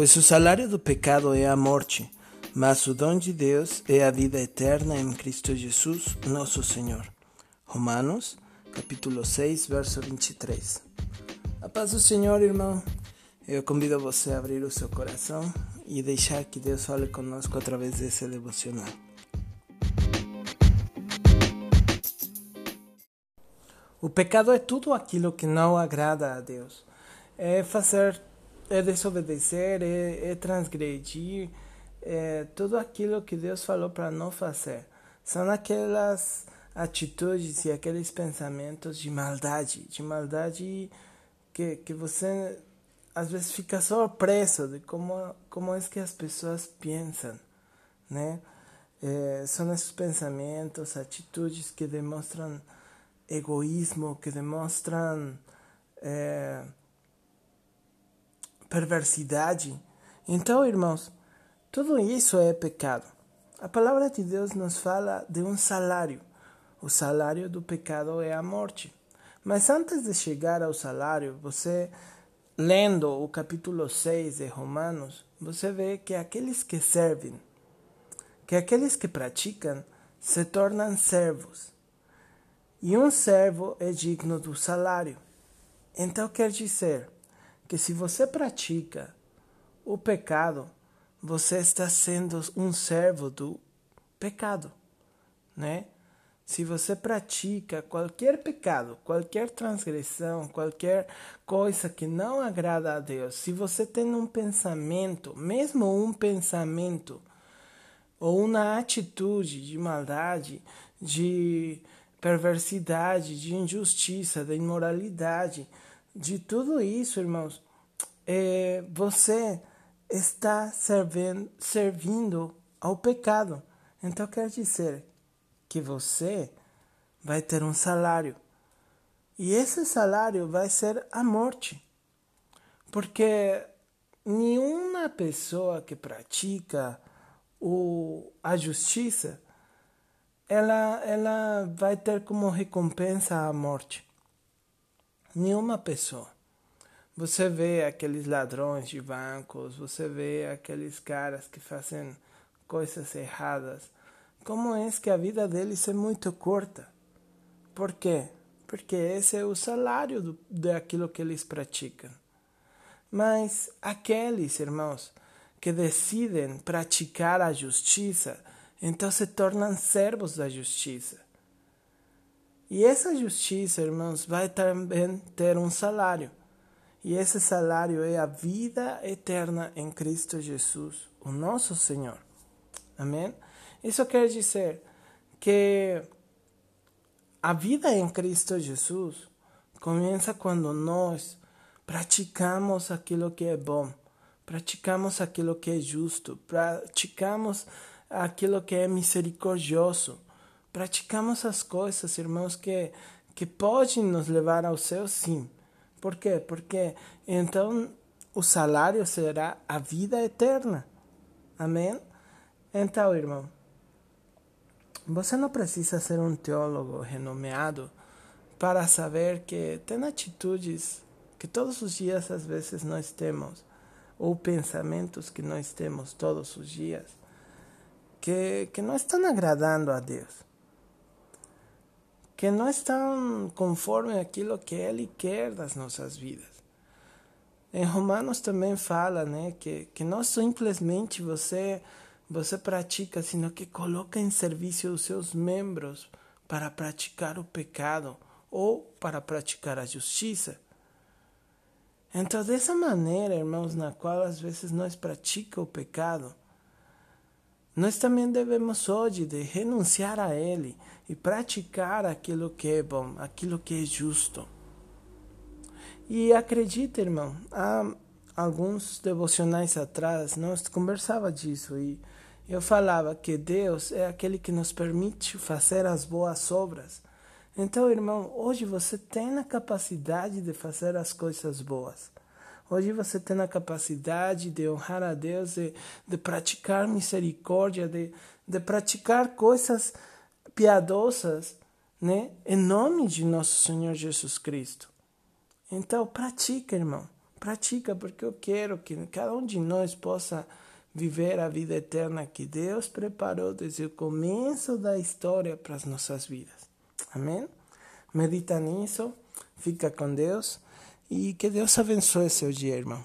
Pois o salário do pecado é a morte, mas o dom de Deus é a vida eterna em Cristo Jesus, nosso Senhor. Romanos, capítulo 6, verso 23. A paz do Senhor, irmão. Eu convido você a abrir o seu coração e deixar que Deus fale conosco através desse devocional. O pecado é tudo aquilo que não agrada a Deus. É fazer é desobedecer, é, é transgredir, é tudo aquilo que Deus falou para não fazer. São aquelas atitudes e aqueles pensamentos de maldade, de maldade que, que você às vezes fica surpreso de como, como é que as pessoas pensam, né? É, são esses pensamentos, atitudes que demonstram egoísmo, que demonstram é, perversidade. Então, irmãos, tudo isso é pecado. A palavra de Deus nos fala de um salário. O salário do pecado é a morte. Mas antes de chegar ao salário, você, lendo o capítulo 6 de Romanos, você vê que aqueles que servem, que aqueles que praticam, se tornam servos. E um servo é digno do salário. Então quer dizer que se você pratica o pecado, você está sendo um servo do pecado, né? Se você pratica qualquer pecado, qualquer transgressão, qualquer coisa que não agrada a Deus, se você tem um pensamento, mesmo um pensamento, ou uma atitude de maldade, de perversidade, de injustiça, de imoralidade, de tudo isso, irmãos, é, você está servindo, servindo ao pecado. Então quer dizer que você vai ter um salário. E esse salário vai ser a morte. Porque nenhuma pessoa que pratica o, a justiça ela, ela vai ter como recompensa a morte nenhuma pessoa. Você vê aqueles ladrões de bancos, você vê aqueles caras que fazem coisas erradas. Como é que a vida deles é muito curta? Por quê? Porque esse é o salário do, daquilo que eles praticam. Mas aqueles irmãos que decidem praticar a justiça, então se tornam servos da justiça. E essa justiça, irmãos, vai também ter um salário. E esse salário é a vida eterna em Cristo Jesus, o nosso Senhor. Amém? Isso quer dizer que a vida em Cristo Jesus começa quando nós praticamos aquilo que é bom, praticamos aquilo que é justo, praticamos aquilo que é misericordioso praticamos as coisas, irmãos, que, que podem nos levar ao céu, sim. Por quê? Porque então o salário será a vida eterna. Amém? Então, irmão, você não precisa ser um teólogo renomeado para saber que tem atitudes que todos os dias às vezes nós temos, ou pensamentos que nós temos todos os dias, que, que não estão agradando a Deus que não estão conforme aquilo que Ele quer das nossas vidas. Em Romanos também fala, né, que, que não simplesmente você você pratica, sino que coloca em serviço os seus membros para praticar o pecado ou para praticar a justiça. Então, dessa maneira, irmãos, na qual às vezes nós praticamos o pecado, nós também devemos hoje de renunciar a ele e praticar aquilo que é bom, aquilo que é justo. E acredita, irmão, há alguns devocionais atrás nós conversava disso e eu falava que Deus é aquele que nos permite fazer as boas obras. Então, irmão, hoje você tem a capacidade de fazer as coisas boas. Hoje você tem a capacidade de honrar a Deus, de, de praticar misericórdia, de, de praticar coisas piadosas, né? Em nome de nosso Senhor Jesus Cristo. Então, pratica, irmão. Pratica, porque eu quero que cada um de nós possa viver a vida eterna que Deus preparou desde o começo da história para as nossas vidas. Amém? Medita nisso, fica com Deus e que Deus abençoe seu dia, irmão.